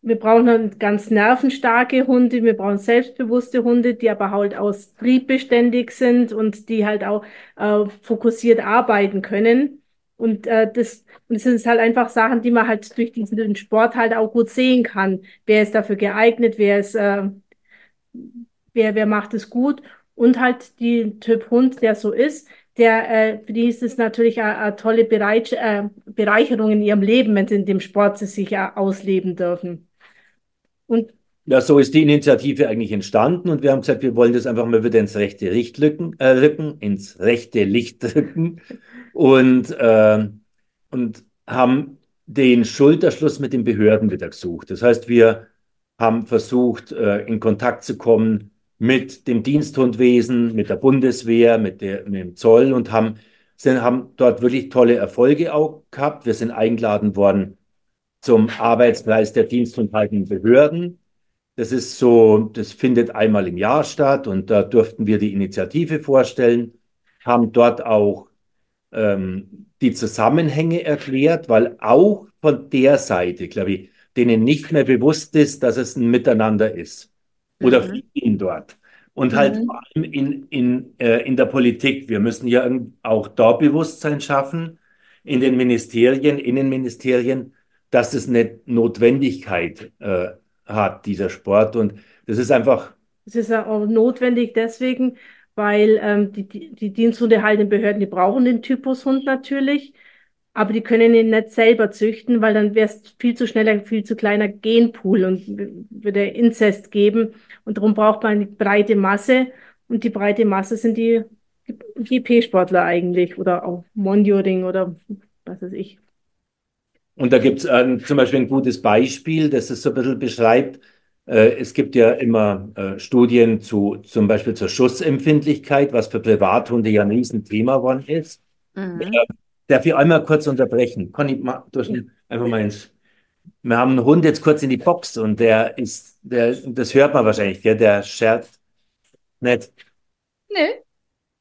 wir brauchen ganz nervenstarke Hunde, wir brauchen selbstbewusste Hunde, die aber halt aus triebbeständig sind und die halt auch äh, fokussiert arbeiten können. Und äh, das, das sind halt einfach Sachen, die man halt durch diesen Sport halt auch gut sehen kann. Wer ist dafür geeignet, wer ist, äh, wer, wer macht es gut. Und halt die Typ Hund, der so ist, der, äh, für die ist es natürlich eine, eine tolle Bereich, äh, Bereicherung in ihrem Leben, wenn sie in dem Sport sie sich äh, ausleben dürfen. Und ja, so ist die Initiative eigentlich entstanden und wir haben gesagt, wir wollen das einfach mal wieder ins rechte Licht rücken, äh, rücken ins rechte Licht rücken und, äh, und haben den Schulterschluss mit den Behörden wieder gesucht. Das heißt, wir haben versucht, äh, in Kontakt zu kommen mit dem Diensthundwesen, mit der Bundeswehr, mit, der, mit dem Zoll und haben, sind, haben dort wirklich tolle Erfolge auch gehabt. Wir sind eingeladen worden zum Arbeitspreis der diensthundhaltenden Behörden. Das ist so, das findet einmal im Jahr statt und da durften wir die Initiative vorstellen, haben dort auch ähm, die Zusammenhänge erklärt, weil auch von der Seite, glaube ich, denen nicht mehr bewusst ist, dass es ein Miteinander ist oder mhm. vielen dort. Und halt mhm. vor allem in, in, äh, in der Politik. Wir müssen ja auch da Bewusstsein schaffen, in den Ministerien, Innenministerien, dass es eine Notwendigkeit äh, hat, dieser Sport. Und das ist einfach. Es ist auch notwendig deswegen, weil ähm, die, die, die diensthundehaltenden Behörden, die brauchen den Typushund natürlich aber die können ihn nicht selber züchten, weil dann wäre es viel zu schneller, viel zu kleiner Genpool und würde Inzest geben. Und darum braucht man eine breite Masse. Und die breite Masse sind die GP-Sportler eigentlich oder auch Monioring oder was weiß ich. Und da gibt es äh, zum Beispiel ein gutes Beispiel, das es so ein bisschen beschreibt. Äh, es gibt ja immer äh, Studien zu, zum Beispiel zur Schussempfindlichkeit, was für Privathunde ja ein Riesenthema geworden ist. Mhm. Darf ich einmal kurz unterbrechen? Conny, mal, einfach mal ins. Wir haben einen Hund jetzt kurz in die Box und der ist, der, das hört man wahrscheinlich, gell? der schert nicht. Nee.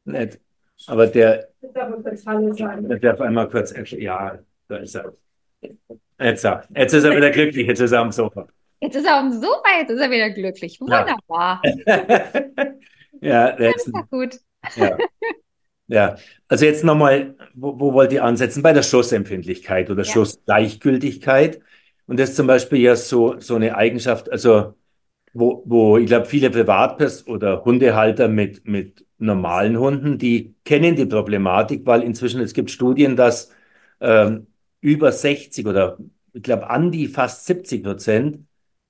Nicht. Aber der, der darf einmal kurz, ja, da ist er. Jetzt, jetzt ist er wieder glücklich, jetzt ist er am Sofa. Jetzt ist er am Sofa, jetzt ist er wieder glücklich. Wunderbar. Ja, ja das ist gut. Ja. Ja, also jetzt nochmal, wo, wo wollt ihr ansetzen? Bei der Schussempfindlichkeit oder ja. Schussgleichgültigkeit. Und das ist zum Beispiel ja so, so eine Eigenschaft, also wo, wo ich glaube, viele Privatpers oder Hundehalter mit, mit normalen Hunden, die kennen die Problematik, weil inzwischen es gibt Studien, dass ähm, über 60 oder ich glaube an die fast 70 Prozent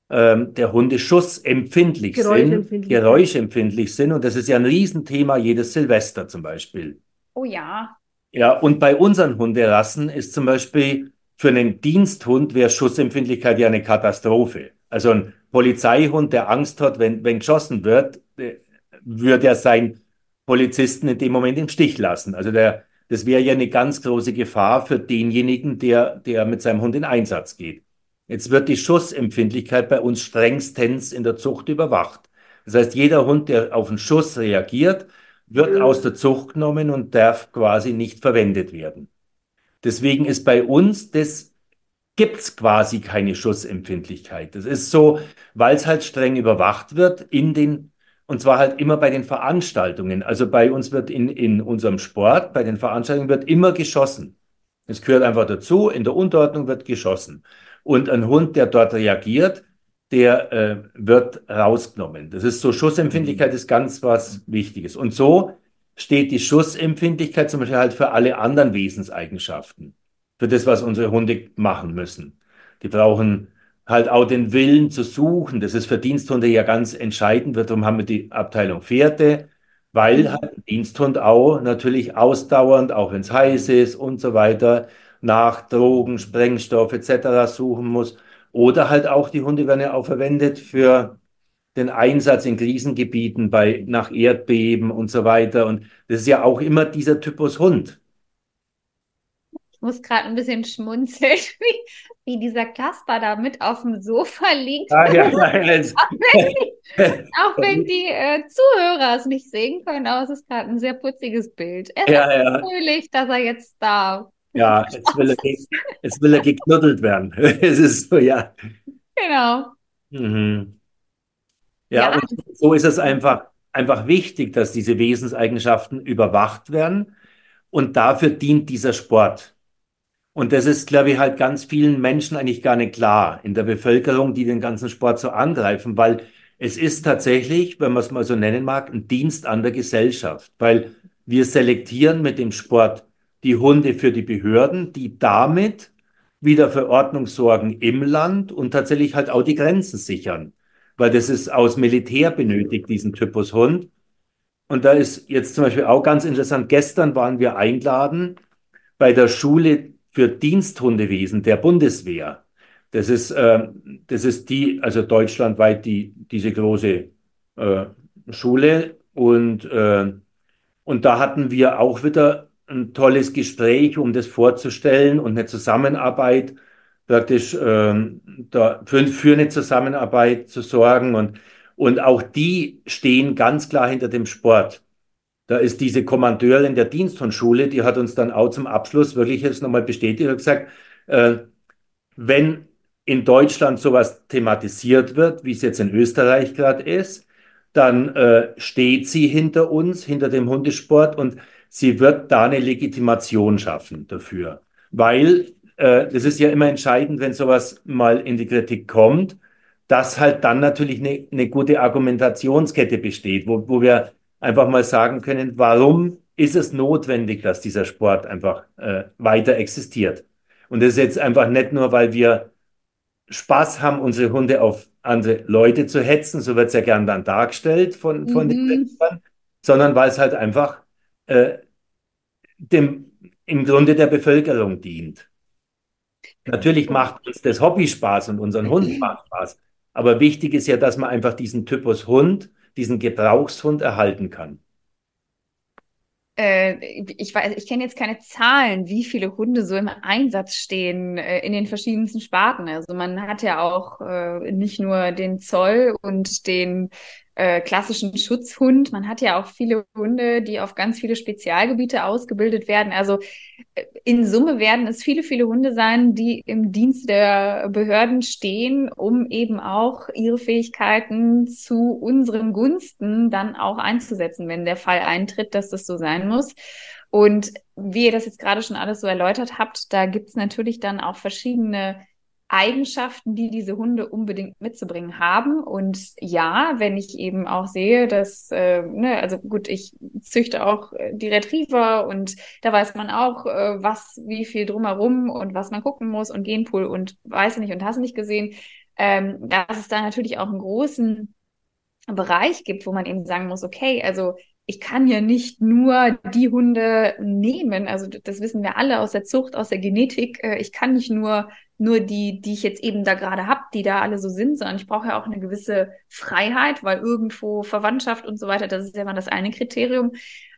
ähm, der Hunde schussempfindlich sind, geräuschempfindlich sind. Und das ist ja ein Riesenthema jedes Silvester zum Beispiel. Oh ja. Ja, und bei unseren Hunderassen ist zum Beispiel für einen Diensthund wäre Schussempfindlichkeit ja eine Katastrophe. Also ein Polizeihund, der Angst hat, wenn, wenn geschossen wird, äh, würde er seinen Polizisten in dem Moment im Stich lassen. Also der, das wäre ja eine ganz große Gefahr für denjenigen, der, der mit seinem Hund in Einsatz geht. Jetzt wird die Schussempfindlichkeit bei uns strengstens in der Zucht überwacht. Das heißt, jeder Hund, der auf einen Schuss reagiert, wird mhm. aus der Zucht genommen und darf quasi nicht verwendet werden. Deswegen ist bei uns das gibt's quasi keine Schussempfindlichkeit. Das ist so, weil es halt streng überwacht wird in den und zwar halt immer bei den Veranstaltungen. Also bei uns wird in, in unserem Sport, bei den Veranstaltungen wird immer geschossen. Es gehört einfach dazu, in der Unterordnung wird geschossen. Und ein Hund, der dort reagiert, der äh, wird rausgenommen. Das ist so, Schussempfindlichkeit ist ganz was Wichtiges. Und so steht die Schussempfindlichkeit zum Beispiel halt für alle anderen Wesenseigenschaften. Für das, was unsere Hunde machen müssen. Die brauchen halt auch den Willen zu suchen. Das ist für Diensthunde ja ganz entscheidend. Darum haben wir die Abteilung Pferde, weil mhm. halt ein Diensthund auch natürlich ausdauernd, auch wenn es heiß ist und so weiter, nach Drogen, Sprengstoff etc. suchen muss. Oder halt auch die Hunde werden ja auch verwendet für den Einsatz in Krisengebieten bei, nach Erdbeben und so weiter. Und das ist ja auch immer dieser Typus Hund. Ich muss gerade ein bisschen schmunzeln, wie, wie dieser Kasper da mit auf dem Sofa liegt. Ah, ja, ja, auch wenn die, auch wenn die äh, Zuhörer es nicht sehen können, aber es ist gerade ein sehr putziges Bild. Er ist ja, ja. fröhlich, dass er jetzt da ja, jetzt will er, jetzt will er geknuddelt werden. es ist so, ja. Genau. Mhm. Ja, ja. Und so ist es einfach, einfach wichtig, dass diese Wesenseigenschaften überwacht werden. Und dafür dient dieser Sport. Und das ist, glaube ich, halt ganz vielen Menschen eigentlich gar nicht klar in der Bevölkerung, die den ganzen Sport so angreifen, weil es ist tatsächlich, wenn man es mal so nennen mag, ein Dienst an der Gesellschaft. Weil wir selektieren mit dem Sport die Hunde für die Behörden, die damit wieder für Ordnung sorgen im Land und tatsächlich halt auch die Grenzen sichern. Weil das ist aus Militär benötigt, diesen Typus Hund. Und da ist jetzt zum Beispiel auch ganz interessant, gestern waren wir eingeladen bei der Schule für Diensthundewesen der Bundeswehr. Das ist, äh, das ist die, also deutschlandweit die, diese große äh, Schule. Und, äh, und da hatten wir auch wieder ein tolles Gespräch, um das vorzustellen und eine Zusammenarbeit praktisch ähm, da für, für eine Zusammenarbeit zu sorgen. Und, und auch die stehen ganz klar hinter dem Sport. Da ist diese Kommandeurin der Diensthundschule, die hat uns dann auch zum Abschluss wirklich jetzt nochmal bestätigt und gesagt, äh, wenn in Deutschland sowas thematisiert wird, wie es jetzt in Österreich gerade ist, dann äh, steht sie hinter uns, hinter dem Hundesport und sie wird da eine Legitimation schaffen dafür. Weil äh, das ist ja immer entscheidend, wenn sowas mal in die Kritik kommt, dass halt dann natürlich eine, eine gute Argumentationskette besteht, wo, wo wir einfach mal sagen können, warum ist es notwendig, dass dieser Sport einfach äh, weiter existiert. Und das ist jetzt einfach nicht nur, weil wir Spaß haben, unsere Hunde auf andere Leute zu hetzen, so wird es ja gern dann dargestellt von, von mhm. den Menschen, sondern weil es halt einfach äh, dem, im Grunde der Bevölkerung dient. Natürlich macht uns das Hobby Spaß und unseren Hund macht Spaß, aber wichtig ist ja, dass man einfach diesen Typus Hund, diesen Gebrauchshund erhalten kann äh, ich weiß, ich kenne jetzt keine Zahlen, wie viele Hunde so im Einsatz stehen äh, in den verschiedensten Sparten. Also man hat ja auch äh, nicht nur den Zoll und den äh, klassischen Schutzhund. Man hat ja auch viele Hunde, die auf ganz viele Spezialgebiete ausgebildet werden. Also äh, in Summe werden es viele, viele Hunde sein, die im Dienst der Behörden stehen, um eben auch ihre Fähigkeiten zu unseren Gunsten dann auch einzusetzen, wenn der Fall eintritt, dass das so sein muss. Und wie ihr das jetzt gerade schon alles so erläutert habt, da gibt es natürlich dann auch verschiedene Eigenschaften, die diese Hunde unbedingt mitzubringen haben. Und ja, wenn ich eben auch sehe, dass, äh, ne, also gut, ich züchte auch äh, die Retriever und da weiß man auch, äh, was, wie viel drumherum und was man gucken muss und Genpool und weiß nicht und hast nicht gesehen, ähm, dass es da natürlich auch einen großen Bereich gibt, wo man eben sagen muss, okay, also ich kann ja nicht nur die Hunde nehmen, also das wissen wir alle aus der Zucht, aus der Genetik. Äh, ich kann nicht nur nur die, die ich jetzt eben da gerade habe, die da alle so sind, sondern ich brauche ja auch eine gewisse Freiheit, weil irgendwo Verwandtschaft und so weiter, das ist ja mal das eine Kriterium,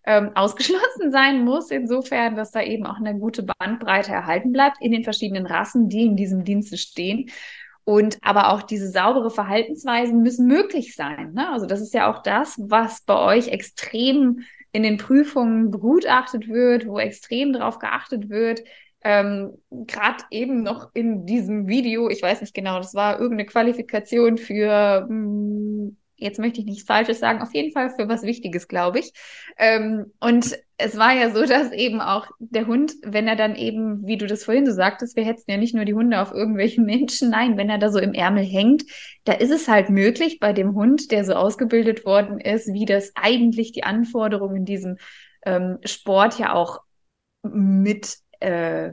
ähm, ausgeschlossen sein muss, insofern, dass da eben auch eine gute Bandbreite erhalten bleibt in den verschiedenen Rassen, die in diesem Dienste stehen. Und aber auch diese saubere Verhaltensweisen müssen möglich sein. Ne? Also das ist ja auch das, was bei euch extrem in den Prüfungen begutachtet wird, wo extrem darauf geachtet wird, ähm, gerade eben noch in diesem Video, ich weiß nicht genau, das war irgendeine Qualifikation für, mh, hm, jetzt möchte ich nichts Falsches sagen, auf jeden Fall für was Wichtiges, glaube ich. Ähm, und es war ja so, dass eben auch der Hund, wenn er dann eben, wie du das vorhin so sagtest, wir hetzen ja nicht nur die Hunde auf irgendwelchen Menschen, nein, wenn er da so im Ärmel hängt, da ist es halt möglich bei dem Hund, der so ausgebildet worden ist, wie das eigentlich die Anforderungen in diesem ähm, Sport ja auch mit äh,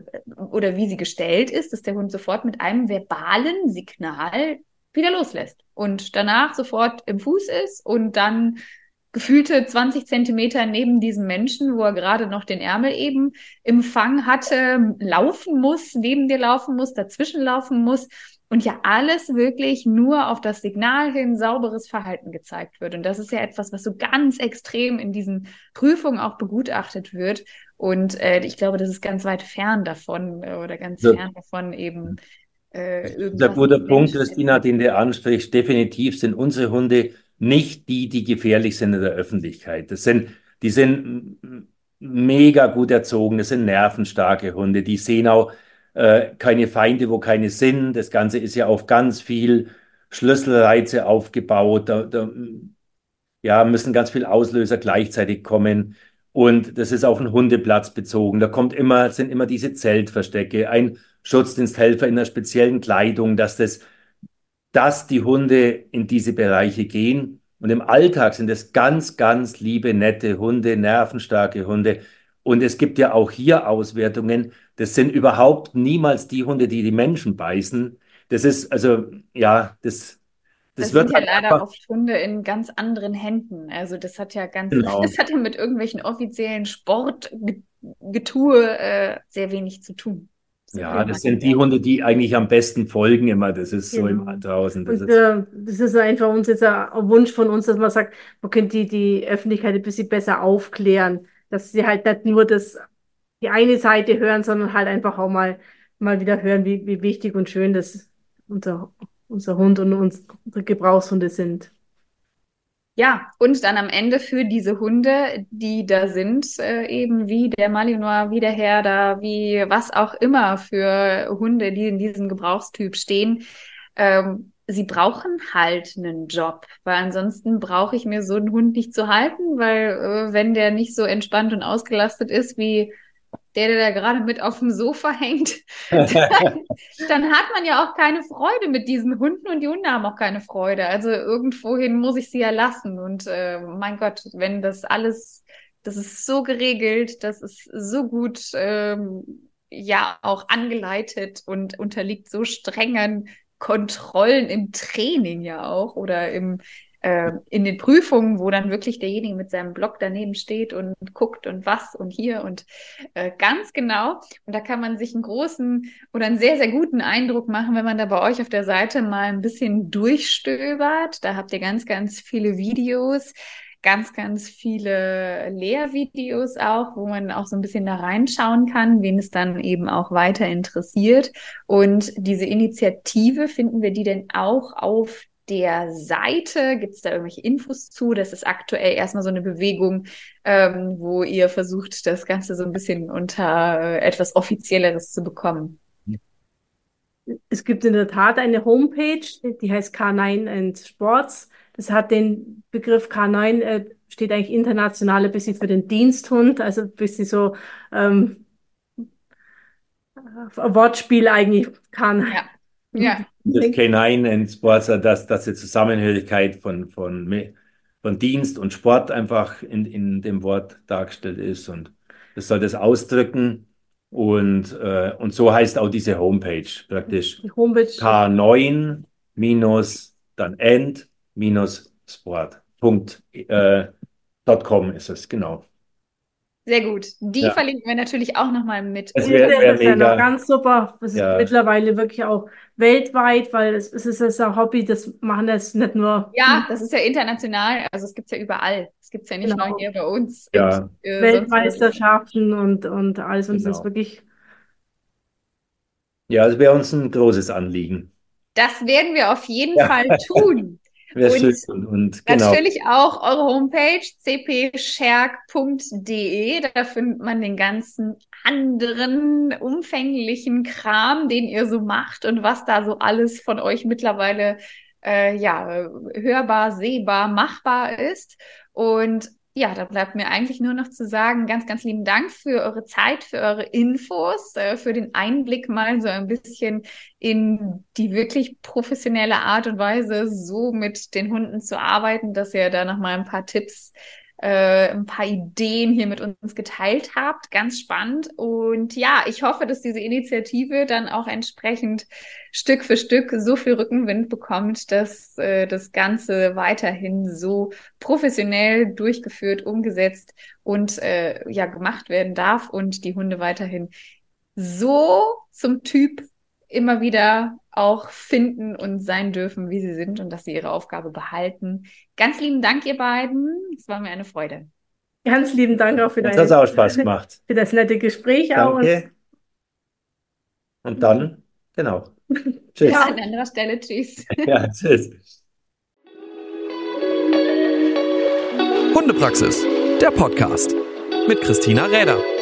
oder wie sie gestellt ist, dass der Hund sofort mit einem verbalen Signal wieder loslässt und danach sofort im Fuß ist und dann gefühlte 20 Zentimeter neben diesem Menschen, wo er gerade noch den Ärmel eben im Fang hatte, laufen muss, neben dir laufen muss, dazwischen laufen muss und ja alles wirklich nur auf das Signal hin sauberes Verhalten gezeigt wird. Und das ist ja etwas, was so ganz extrem in diesen Prüfungen auch begutachtet wird. Und äh, ich glaube, das ist ganz weit fern davon äh, oder ganz ja. fern davon eben. Äh, Der gute Punkt, Christina, den du ansprichst, definitiv sind unsere Hunde nicht die, die gefährlich sind in der Öffentlichkeit. Das sind, die sind mega gut erzogen, das sind nervenstarke Hunde, die sehen auch äh, keine Feinde, wo keine sind. Das Ganze ist ja auf ganz viel Schlüsselreize aufgebaut. Da, da ja, müssen ganz viele Auslöser gleichzeitig kommen. Und das ist auf den Hundeplatz bezogen. Da kommt immer, sind immer diese Zeltverstecke, ein Schutzdiensthelfer in einer speziellen Kleidung, dass das, dass die Hunde in diese Bereiche gehen. Und im Alltag sind es ganz, ganz liebe, nette Hunde, nervenstarke Hunde. Und es gibt ja auch hier Auswertungen. Das sind überhaupt niemals die Hunde, die die Menschen beißen. Das ist, also, ja, das, das, das wird wird ja halt leider oft Hunde in ganz anderen Händen. Also das hat ja ganz, genau. das hat ja mit irgendwelchen offiziellen Sportgetue äh, sehr wenig zu tun. So Ja, das sind die. Hunde, die eigentlich am besten folgen immer. Das ist so Genau. im draußen. Das Und ist, äh, das ist einfach uns jetzt ein ein Wunsch von uns, dass man sagt, man könnte die, die Öffentlichkeit ein bisschen besser aufklären, dass sie halt nicht nur das, die eine Seite hören, sondern halt einfach auch mal, mal wieder hören, wie, wie wichtig und schön das unser, unser Hund und uns, unsere Gebrauchshunde sind. Ja, und dann am Ende für diese Hunde, die da sind, äh, eben wie der Malinois, wie der Herder, wie was auch immer für Hunde, die in diesem Gebrauchstyp stehen, ähm, sie brauchen halt einen Job, weil ansonsten brauche ich mir so einen Hund nicht zu halten, weil äh, wenn der nicht so entspannt und ausgelastet ist wie der, der da gerade mit auf dem Sofa hängt, dann, dann hat man ja auch keine Freude mit diesen Hunden und die Hunde haben auch keine Freude. Also irgendwohin muss ich sie ja lassen. Und äh, mein Gott, wenn das alles, das ist so geregelt, das ist so gut ähm, ja auch angeleitet und unterliegt so strengen Kontrollen im Training ja auch oder im äh, in den Prüfungen, wo dann wirklich derjenige mit seinem Block daneben steht und guckt und was und hier und äh, ganz genau. Und da kann man sich einen großen oder einen sehr, sehr guten Eindruck machen, wenn man da bei euch auf der Seite mal ein bisschen durchstöbert. Da habt ihr ganz, ganz viele Videos, ganz, ganz viele Lehrvideos auch, wo man auch so ein bisschen da reinschauen kann, wen es dann eben auch weiter interessiert. Und diese Initiative, finden wir die denn auch auf der Seite? Gibt es da irgendwelche Infos zu? Das ist aktuell erstmal so eine Bewegung, ähm, wo ihr versucht, das Ganze so ein bisschen unter äh, etwas Offizielleres zu bekommen. Es gibt in der Tat eine Homepage, die heißt K9 and Sports. Das hat den Begriff K9, äh, steht eigentlich international ein bisschen für den Diensthund, also ein bisschen so ähm, ein Wortspiel eigentlich K9. Ja. Ja, das K9 and Sports, also dass, dass die Zusammenhörigkeit von, von, von Dienst und Sport einfach in, in dem Wort dargestellt ist. Und das soll das ausdrücken. Und, äh, und so heißt auch diese Homepage praktisch. Die Homepage. K9 minus dann end minus sport. Punkt, äh, .com ist es, genau. Sehr gut. Die Ja. verlinken wir natürlich auch nochmal mit. Das wär- wär ist ja noch ganz super. Das ist Ja. mittlerweile wirklich auch weltweit, weil es, es ist jetzt ein Hobby, das machen das nicht nur Ja, das ist ja international. Also es gibt's ja überall. Es gibt's ja nicht Genau. nur hier bei uns. Ja. Und, äh. Weltmeisterschaften und, und alles. Und das Genau. ist wirklich Ja, es wäre uns ein großes Anliegen. Das werden wir auf jeden Ja. Fall tun. Wäre Und schön. Und, und genau. Natürlich auch eure Homepage cpscherk.de. Da findet man den ganzen anderen umfänglichen Kram, den ihr so macht und was da so alles von euch mittlerweile äh, ja hörbar, sehbar, machbar ist. Und ja, da bleibt mir eigentlich nur noch zu sagen, ganz, ganz lieben Dank für eure Zeit, für eure Infos, äh, für den Einblick mal so ein bisschen in die wirklich professionelle Art und Weise, so mit den Hunden zu arbeiten, dass ihr da noch mal ein paar Tipps, äh, ein paar Ideen hier mit uns geteilt habt. Ganz spannend. Und ja, ich hoffe, dass diese Initiative dann auch entsprechend Stück für Stück so viel Rückenwind bekommt, dass äh, das Ganze weiterhin so professionell durchgeführt, umgesetzt und äh, ja gemacht werden darf und die Hunde weiterhin so zum Typ immer wieder auch finden und sein dürfen, wie sie sind und dass sie ihre Aufgabe behalten. Ganz lieben Dank, ihr beiden. Es war mir eine Freude. ganz lieben Dank auch für deine, auch Spaß gemacht. für das nette Gespräch auch. Und Danke. Und dann, genau. Tschüss. Ja, an anderer Stelle. Tschüss. Ja, tschüss. Hundepraxis, der Podcast mit Christina Räder.